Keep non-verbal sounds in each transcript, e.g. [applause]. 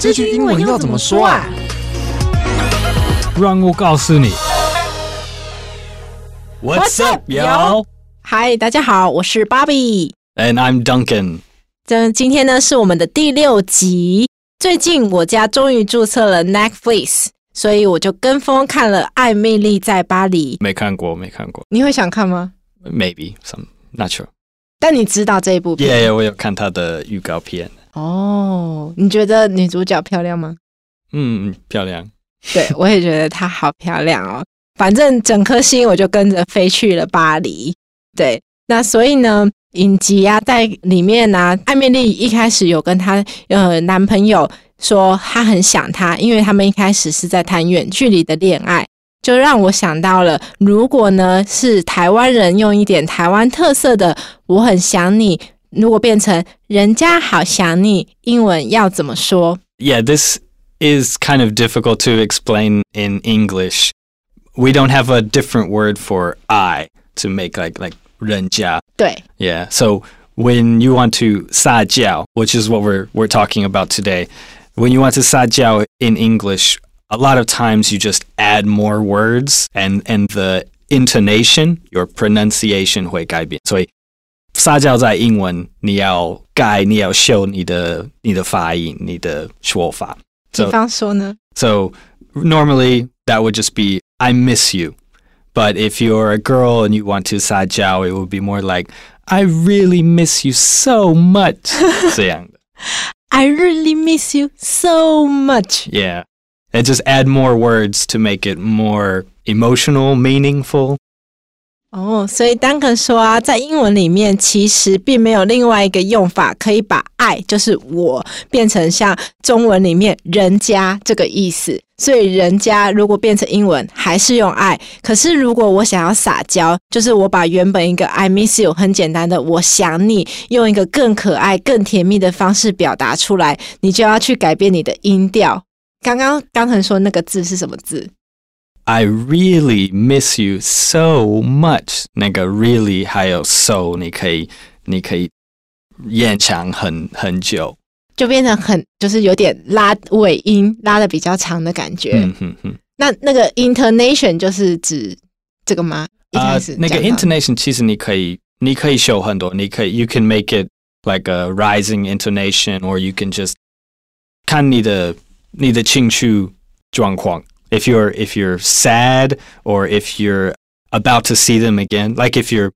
这句英文要怎么说啊？让我告诉你。What's up, y'all? Hi，大家好，我是 Bobby，and I'm Duncan。这今天呢是我们的第六集。最近我家终于注册了 Netflix，所以我就跟风看了《艾蜜莉在巴黎》。没看过，没看过。你会想看吗？Maybe some, not sure. 但你知道这一部片？Yeah, yeah，我有看他的预告片。哦，oh, 你觉得女主角漂亮吗？嗯，漂亮。对，我也觉得她好漂亮哦。反正整颗心我就跟着飞去了巴黎。对，那所以呢，影集啊，在里面呢、啊，艾米丽一开始有跟她呃男朋友说她很想他，因为他们一开始是在谈远距离的恋爱，就让我想到了，如果呢是台湾人用一点台湾特色的“我很想你”。如果变成人家好想你，英文要怎么说？Yeah, this is kind of difficult to explain in English. We don't have a different word for I to make like like 人家。对。Yeah, so when you want to 撒娇, which is what we're we're talking about today, when you want to 撒娇 in English, a lot of times you just add more words and and the intonation, your pronunciation 会改变。所以 撒娇在英文，你要改，你要修你的你的发音，你的说法。比方说呢？So normally that would just be I miss you, but if you're a girl and you want to 撒娇，it would be more like I really miss you so much [laughs] 这样的。 I really miss you so much. Yeah, and just add more words to make it more emotional, meaningful. 哦，所以丹肯说啊，在英文里面其实并没有另外一个用法可以把爱，就是我，变成像中文里面人家这个意思。所以人家如果变成英文还是用爱，可是如果我想要撒娇，就是我把原本一个 I miss you 很简单的我想你，用一个更可爱、更甜蜜的方式表达出来，你就要去改变你的音调。刚刚刚才说那个字是什么字 ？I really miss you so much。那个 really 还有 so，你可以你可以延长很很久，就变成很就是有点拉尾音，拉的比较长的感觉。嗯哼哼。那那个 intonation 就是指这个吗？一开始、uh, 那个 intonation 其实你可以你可以修很多，你可以 you can make it like a rising intonation，or you can just 看你的你的情绪状况。 If you're if you're sad or if you're about to see them again, like if you're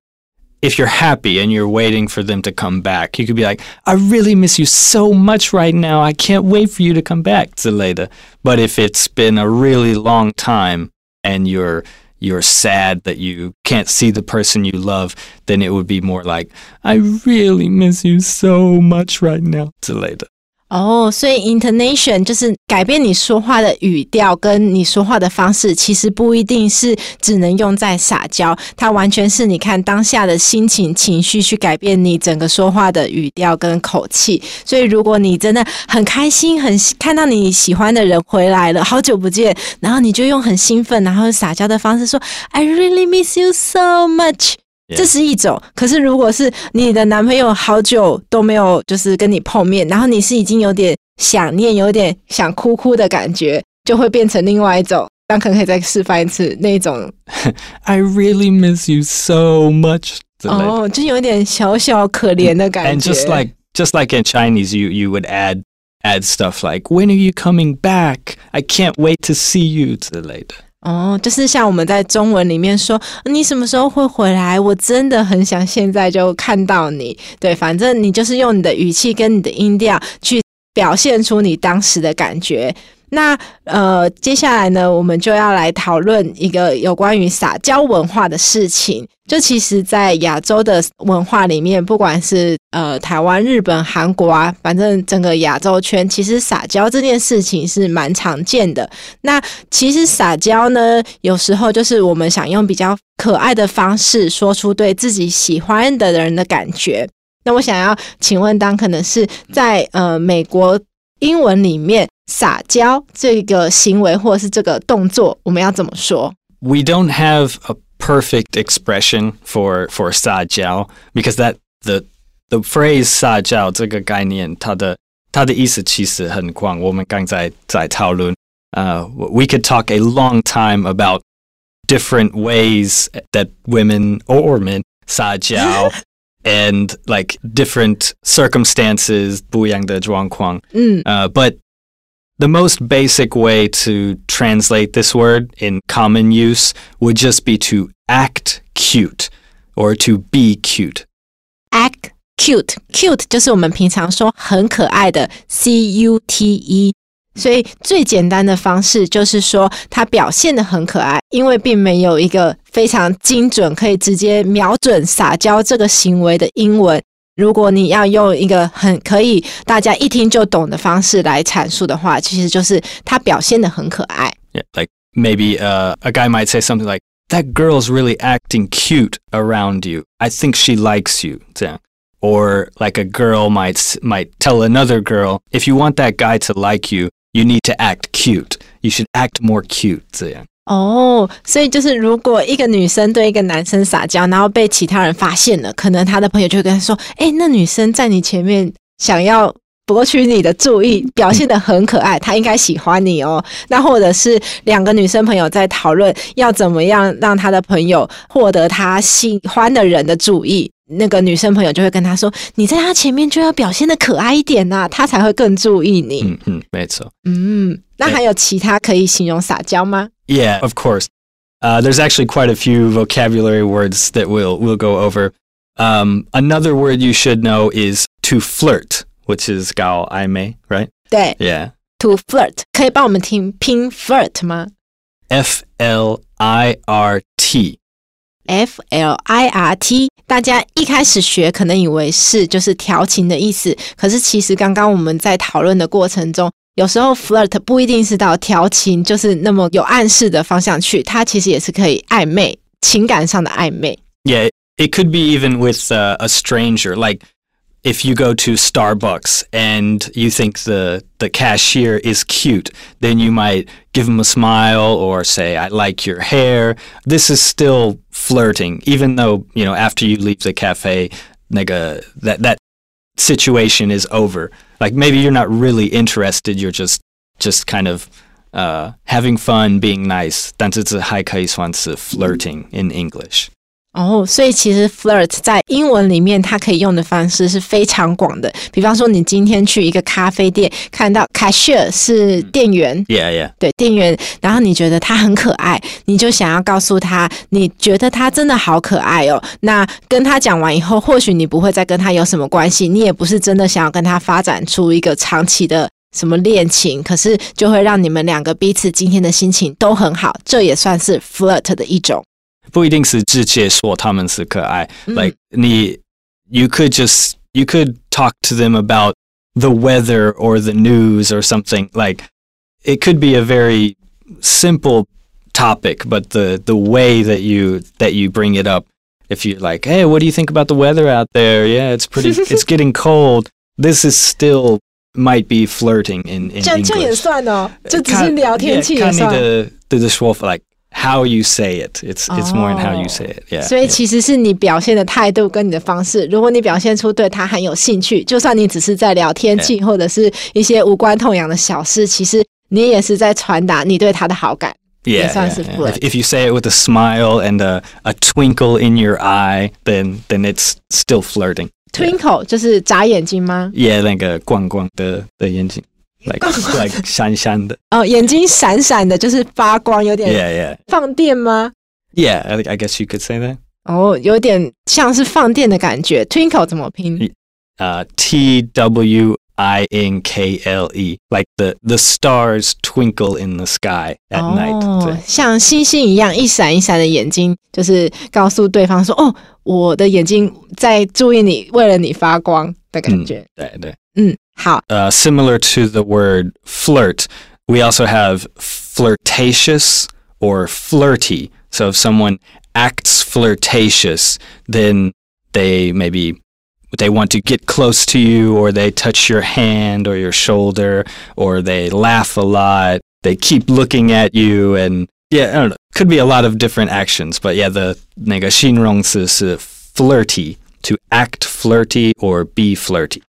if you're happy and you're waiting for them to come back, you could be like, I really miss you so much right now. I can't wait for you to come back, Zeleda. But if it's been a really long time and you're you're sad that you can't see the person you love, then it would be more like, I really miss you so much right now, Zeleda. 哦，所以 intonation 就是改变你说话的语调跟你说话的方式，其实不一定是只能用在撒娇，它完全是你看当下的心情、情绪去改变你整个说话的语调跟口气。所以如果你真的很开心，很看到你喜欢的人回来了，好久不见，然后你就用很兴奋，然后撒娇的方式说 I really miss you so much。这是一种，可是如果是你的男朋友好久都没有就是跟你碰面，然后你是已经有点想念、有点想哭哭的感觉，就会变成另外一种。但可能可以再示范一次那种，I really miss you so much。哦，就有点小小可怜的感觉。And just like just like in Chinese, you you would add add stuff like When are you coming back? I can't wait to see you 之类的。哦，就是像我们在中文里面说，你什么时候会回来？我真的很想现在就看到你。对，反正你就是用你的语气跟你的音调去表现出你当时的感觉。那呃，接下来呢，我们就要来讨论一个有关于撒娇文化的事情。就其实，在亚洲的文化里面，不管是呃台湾、日本、韩国啊，反正整个亚洲圈，其实撒娇这件事情是蛮常见的。那其实撒娇呢，有时候就是我们想用比较可爱的方式，说出对自己喜欢的人的感觉。那我想要请问，当可能是在呃美国英文里面。撒娇这个行为或者是这个动作，我们要怎么说？We don't have a perfect expression for for 撒娇 because that the the phrase 撒娇这个概念，它的 它的意思其实很广。我们刚才在讨论，呃、uh,，we could talk a long time about different ways that women or men 撒娇 [laughs] and like different circumstances 不一样的状况。嗯，呃、uh,，but the most basic way to translate this word in common use would just be to act cute or to be cute. Act cute, cute 就是我们平常说很可爱的 C U T E。 所以最简单的方式就是说，他表现得很可爱，因为并没有一个非常精准可以直接瞄准撒娇这个行为的英文。如果你要用一个很可以大家一听就懂的方式来阐述的话，其实就是他表现得很可爱。Yeah, like maybe uh, a guy might say something like, "That girl's really acting cute around you. I think she likes you." 这样，or like a girl might might tell another girl, "If you want that guy to like you." You need to act cute. You should act more cute. 这样哦，所以就是如果一个女生对一个男生撒娇，然后被其他人发现了，可能他的朋友就会跟他说：“哎，那女生在你前面想要博取你的注意，表现得很可爱，她应该喜欢你哦。[laughs] ”那或者是两个女生朋友在讨论要怎么样让她的朋友获得她喜欢的人的注意。那个女生朋友就会跟他说：“你在他前面就要表现的可爱一点呐、啊，他才会更注意你。”嗯嗯，没错。嗯，那还有其他可以形容撒娇吗？Yeah, of course. Uh, there's actually quite a few vocabulary words that we'll we'll go over. Um, another word you should know is to flirt, which is 搞暧昧，right? 对，Yeah. To flirt，可以帮我们听拼 flirt 吗？F L I R T。F L I R T，大家一开始学可能以为是就是调情的意思，可是其实刚刚我们在讨论的过程中，有时候 flirt 不一定是到调情，就是那么有暗示的方向去，它其实也是可以暧昧，情感上的暧昧。Yeah, it could be even with a, a stranger, like. if you go to Starbucks and you think the the cashier is cute, then you might give him a smile or say, "I like your hair." This is still flirting, even though you know after you leave the cafe, nigga, that that situation is over. Like maybe you're not really interested. You're just just kind of uh, having fun, being nice. 但这是还可以算是 flirting in English. 哦，所以其实 flirt 在英文里面，它可以用的方式是非常广的。比方说，你今天去一个咖啡店，看到 cashier 是店员，yeah yeah，对，店员，然后你觉得他很可爱，你就想要告诉他，你觉得他真的好可爱哦。那跟他讲完以后，或许你不会再跟他有什么关系，你也不是真的想要跟他发展出一个长期的什么恋情，可是就会让你们两个彼此今天的心情都很好，这也算是 flirt 的一种。不一定是直接说他们是可爱。Mm. Like 你，you could just you could talk to them about the weather or the news or something. Like it could be a very simple topic, but the the way that you that you bring it up, if you're like, hey, what do you think about the weather out there? Yeah, it's pretty. [laughs] it's getting cold. This is still might be flirting in in English. 这也算哦，就只是聊天气也算。看你的的说法，like。 How you say it, it's it's more in how you say it. Yeah. 所以其实是你表现的态度跟你的方式。如果你表现出对他很有兴趣，就算你只是在聊天气或者是一些无关痛痒的小事，其实你也是在传达你对他的好感。Yeah, 也算是 flirt. If you say it with a smile and a a twinkle in your eye, then then it's still flirting. Twinkle 就是眨眼睛吗？Yeah，那个光光的的眼睛。 like like [laughs] 闪闪的哦，眼睛闪闪的，就是发光，有点 yeah yeah 放电吗？Yeah, I I guess you could say that. 哦，有点像是放电的感觉。Twinkle 怎么拼？呃，T W I N K L E, like the the stars twinkle in the sky at night. 哦，像星星一样一闪一闪的眼睛，就是告诉对方说：“哦，我的眼睛在注意你，为了你发光的感觉。”对对，嗯。 好. Uh, similar to the word flirt, we also have flirtatious or flirty. So if someone acts flirtatious, then they maybe they want to get close to you or they touch your hand or your shoulder or they laugh a lot. They keep looking at you and yeah, I don't know. Could be a lot of different actions, but yeah, the 那个形容词是 flirty, to act flirty or be flirty.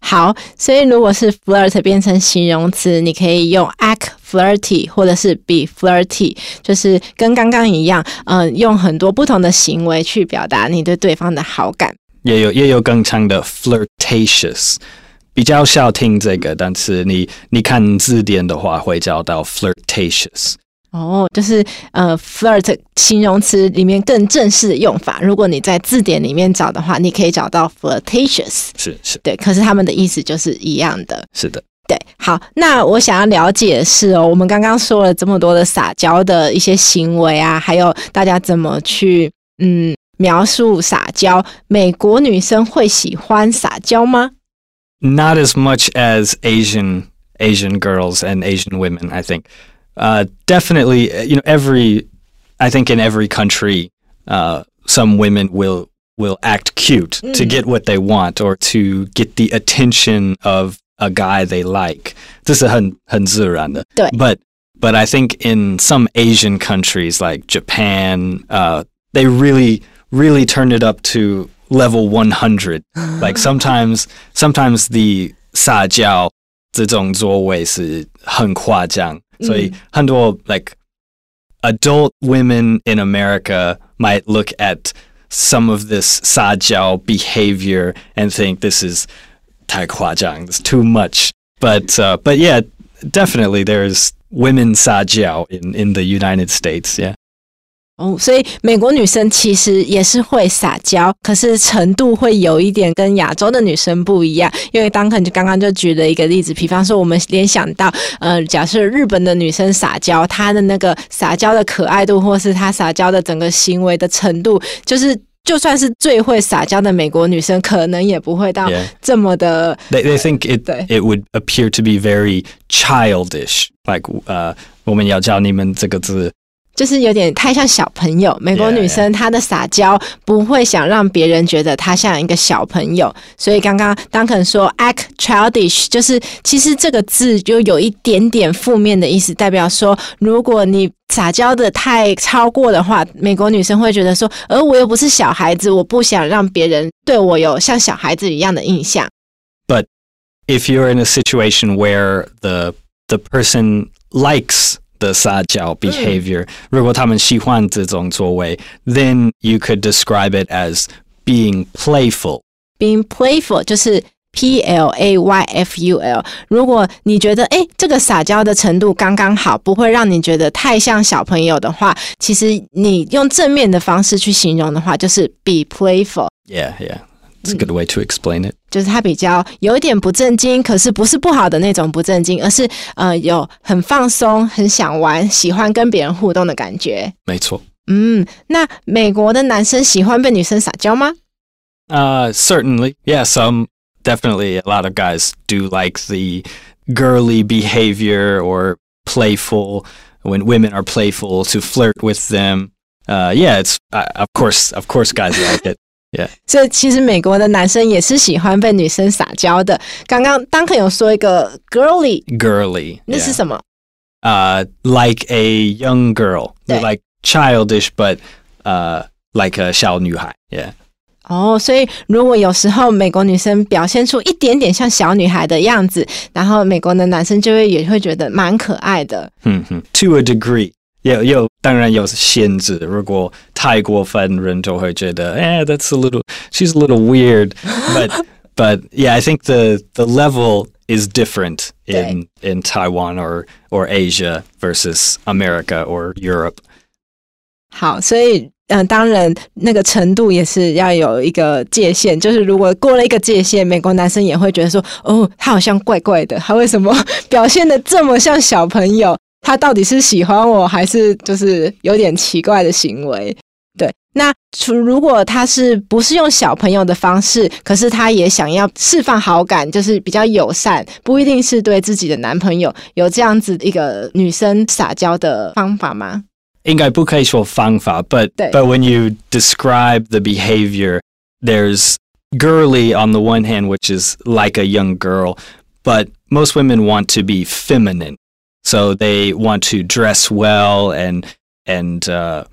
好，所以如果是 flirt 变成形容词，你可以用 act flirty 或者是 be flirty，就是跟刚刚一样，嗯、用很多不同的行为去表达你对对方的好感。也有也有更长的 flirtatious，比较少听这个，但是你你看字典的话会找到 flirtatious。哦，就是呃，flirt 形容词里面更正式的用法。如果你在字典里面找的话，你可以找到 flirtatious。是是，对。可是他们的意思就是一样的。是的，对。好，那我想要了解的是哦，我们刚刚说了这么多的撒娇的一些行为啊，还有大家怎么去嗯描述撒娇，美国女生会喜欢撒娇吗？Not as much as Asian Asian girls and Asian women, I think. Uh, definitely, you know, every, I think in every country, uh, some women will will act cute mm. to get what they want or to get the attention of a guy they like. 这是很很自然的。对。But but I think in some Asian countries like Japan, uh, they really really turned it up to level 100. [gasps] like sometimes sometimes the 撒娇这种作为是 很夸张。所以很多 like adult women in America might look at some of this 撒娇 behavior and think this is 太夸张 this is too much. But uh, but yeah, definitely there's women 撒娇 in in the United States. Yeah. 哦，所以美国女生其实也是会撒娇，可是程度会有一点跟亚洲的女生不一样。因为 Duncan 就刚刚就举了一个例子，比方说我们联想到，呃，假设日本的女生撒娇，她的那个撒娇的可爱度，或是她撒娇的整个行为的程度，就是就算是最会撒娇的美国女生，可能也不会到这么的。Yeah. They they think it it would appear to be very childish, like 呃，我们要教你们这个字。就是有点太像小朋友。美国女生她的撒娇不会想让别人觉得她像一个小朋友，所以刚刚 Duncan 说 act childish，就是其实这个字就有一点点负面的意思，代表说如果你撒娇的太超过的话，美国女生会觉得说，而我又不是小孩子，我不想让别人对我有像小孩子一样的印象。But if you're in a situation where the the person likes the 撒娇 behavior，、嗯、如果他们喜欢这种作为，then you could describe it as being playful. Being playful 就是 P L A Y F U L。如果你觉得诶这个撒娇的程度刚刚好，不会让你觉得太像小朋友的话，其实你用正面的方式去形容的话，就是 be playful。Yeah, yeah. It's a good way to explain it. 就是他比较有一点不正经，可是不是不好的那种不正经，而是呃有很放松、很想玩、喜欢跟别人互动的感觉。没错。嗯，那美国的男生喜欢被女生撒娇吗？Uh, certainly. Yeah, some definitely a lot of guys do like the girly behavior or playful when women are playful to flirt with them. Uh, yeah, it's uh, of course, of course, guys like it. [laughs] Yeah，所以其实美国的男生也是喜欢被女生撒娇的。刚刚 Duncan 有说一个 girly，girly，那是什么？呃、uh,，like a young girl，like childish，but 呃、uh,，like a 小女孩。Yeah。哦，所以如果有时候美国女生表现出一点点像小女孩的样子，然后美国的男生就会也会觉得蛮可爱的。嗯哼，to a degree。有有，当然有限制。如果太过分，人就会觉得，哎，that's a little, she's a little weird. But but yeah, I think the the level is different in in Taiwan or or Asia versus America or Europe. 好，所以嗯、呃，当然那个程度也是要有一个界限。就是如果过了一个界限，美国男生也会觉得说，哦，他好像怪怪的，他为什么表现的这么像小朋友？他到底是喜欢我还是就是有点奇怪的行为？对，那如果他是不是用小朋友的方式，可是他也想要释放好感，就是比较友善，不一定是对自己的男朋友，有这样子一个女生撒娇的方法吗？应该不可以说方法，but but when you describe the behavior, there's girly on the one hand, which is like a young girl, but most women want to be feminine. So they want to dress well and and uh,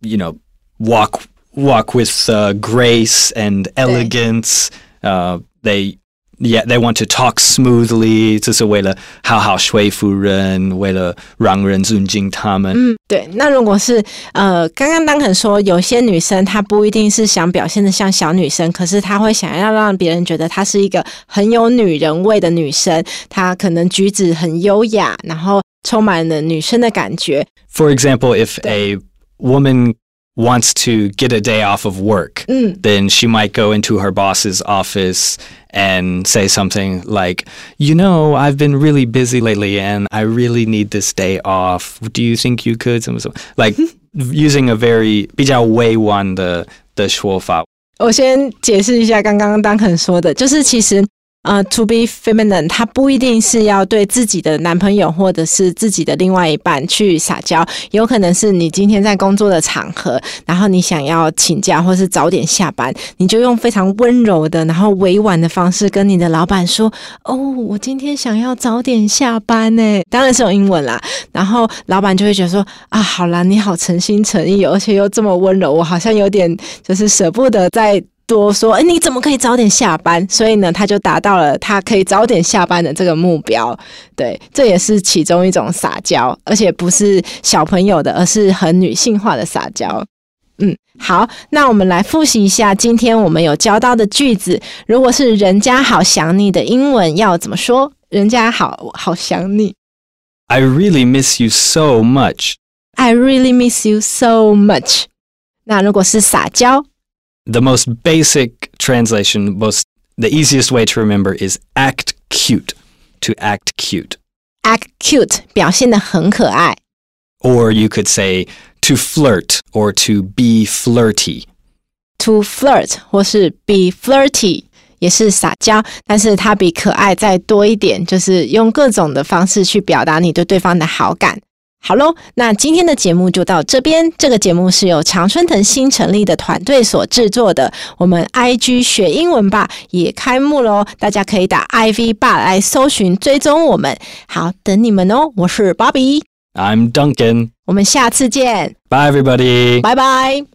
you know walk walk with uh, grace and elegance. Uh, they yeah, they want to talk smoothly，这是为了好好说服人，为了让人尊敬他们。嗯，对。那如果是呃，刚刚当肯说，有些女生她不一定是想表现得像小女生，可是她会想要让别人觉得她是一个很有女人味的女生，她可能举止很优雅，然后充满了女生的感觉。For example, if a woman wants to get a day off of work, mm. then she might go into her boss's office and say something like, You know, I've been really busy lately and I really need this day off. Do you think you could? Like using a very 比较委婉的的说法。我先解释一下刚刚 Duncan 说的，就是其实。 呃、，to be feminine，它不一定是要对自己的男朋友或者是自己的另外一半去撒娇，有可能是你今天在工作的场合，然后你想要请假或是早点下班，你就用非常温柔的，然后委婉的方式跟你的老板说：“哦，我今天想要早点下班呢。”当然是用英文啦。然后老板就会觉得说：“啊，好啦，你好诚心诚意，而且又这么温柔，我好像有点就是舍不得在。”多说，哎，你怎么可以早点下班？所以呢，他就达到了他可以早点下班的这个目标。对，这也是其中一种撒娇，而且不是小朋友的，而是很女性化的撒娇。嗯，好，那我们来复习一下今天我们有教到的句子。如果是人家好想你的英文要怎么说？人家好好想你。I really miss you so much. I really miss you so much. 那如果是撒娇 ？The most basic translation, most the easiest way to remember is act cute. To act cute. Act cute 表现得很可爱。Or you could say to flirt or to be flirty. To flirt 或是 be flirty 也是撒娇，但是它比可爱再多一点，就是用各种的方式去表达你对对方的好感。 好喽，那今天的节目就到这边。这个节目是由常春藤新成立的团队所制作的。我们 IG 学英文吧也开幕喽，大家可以打 IV 吧来搜寻追踪我们。好，等你们哦。我是 Bobby，I'm Duncan，我们下次见。Bye everybody，拜拜。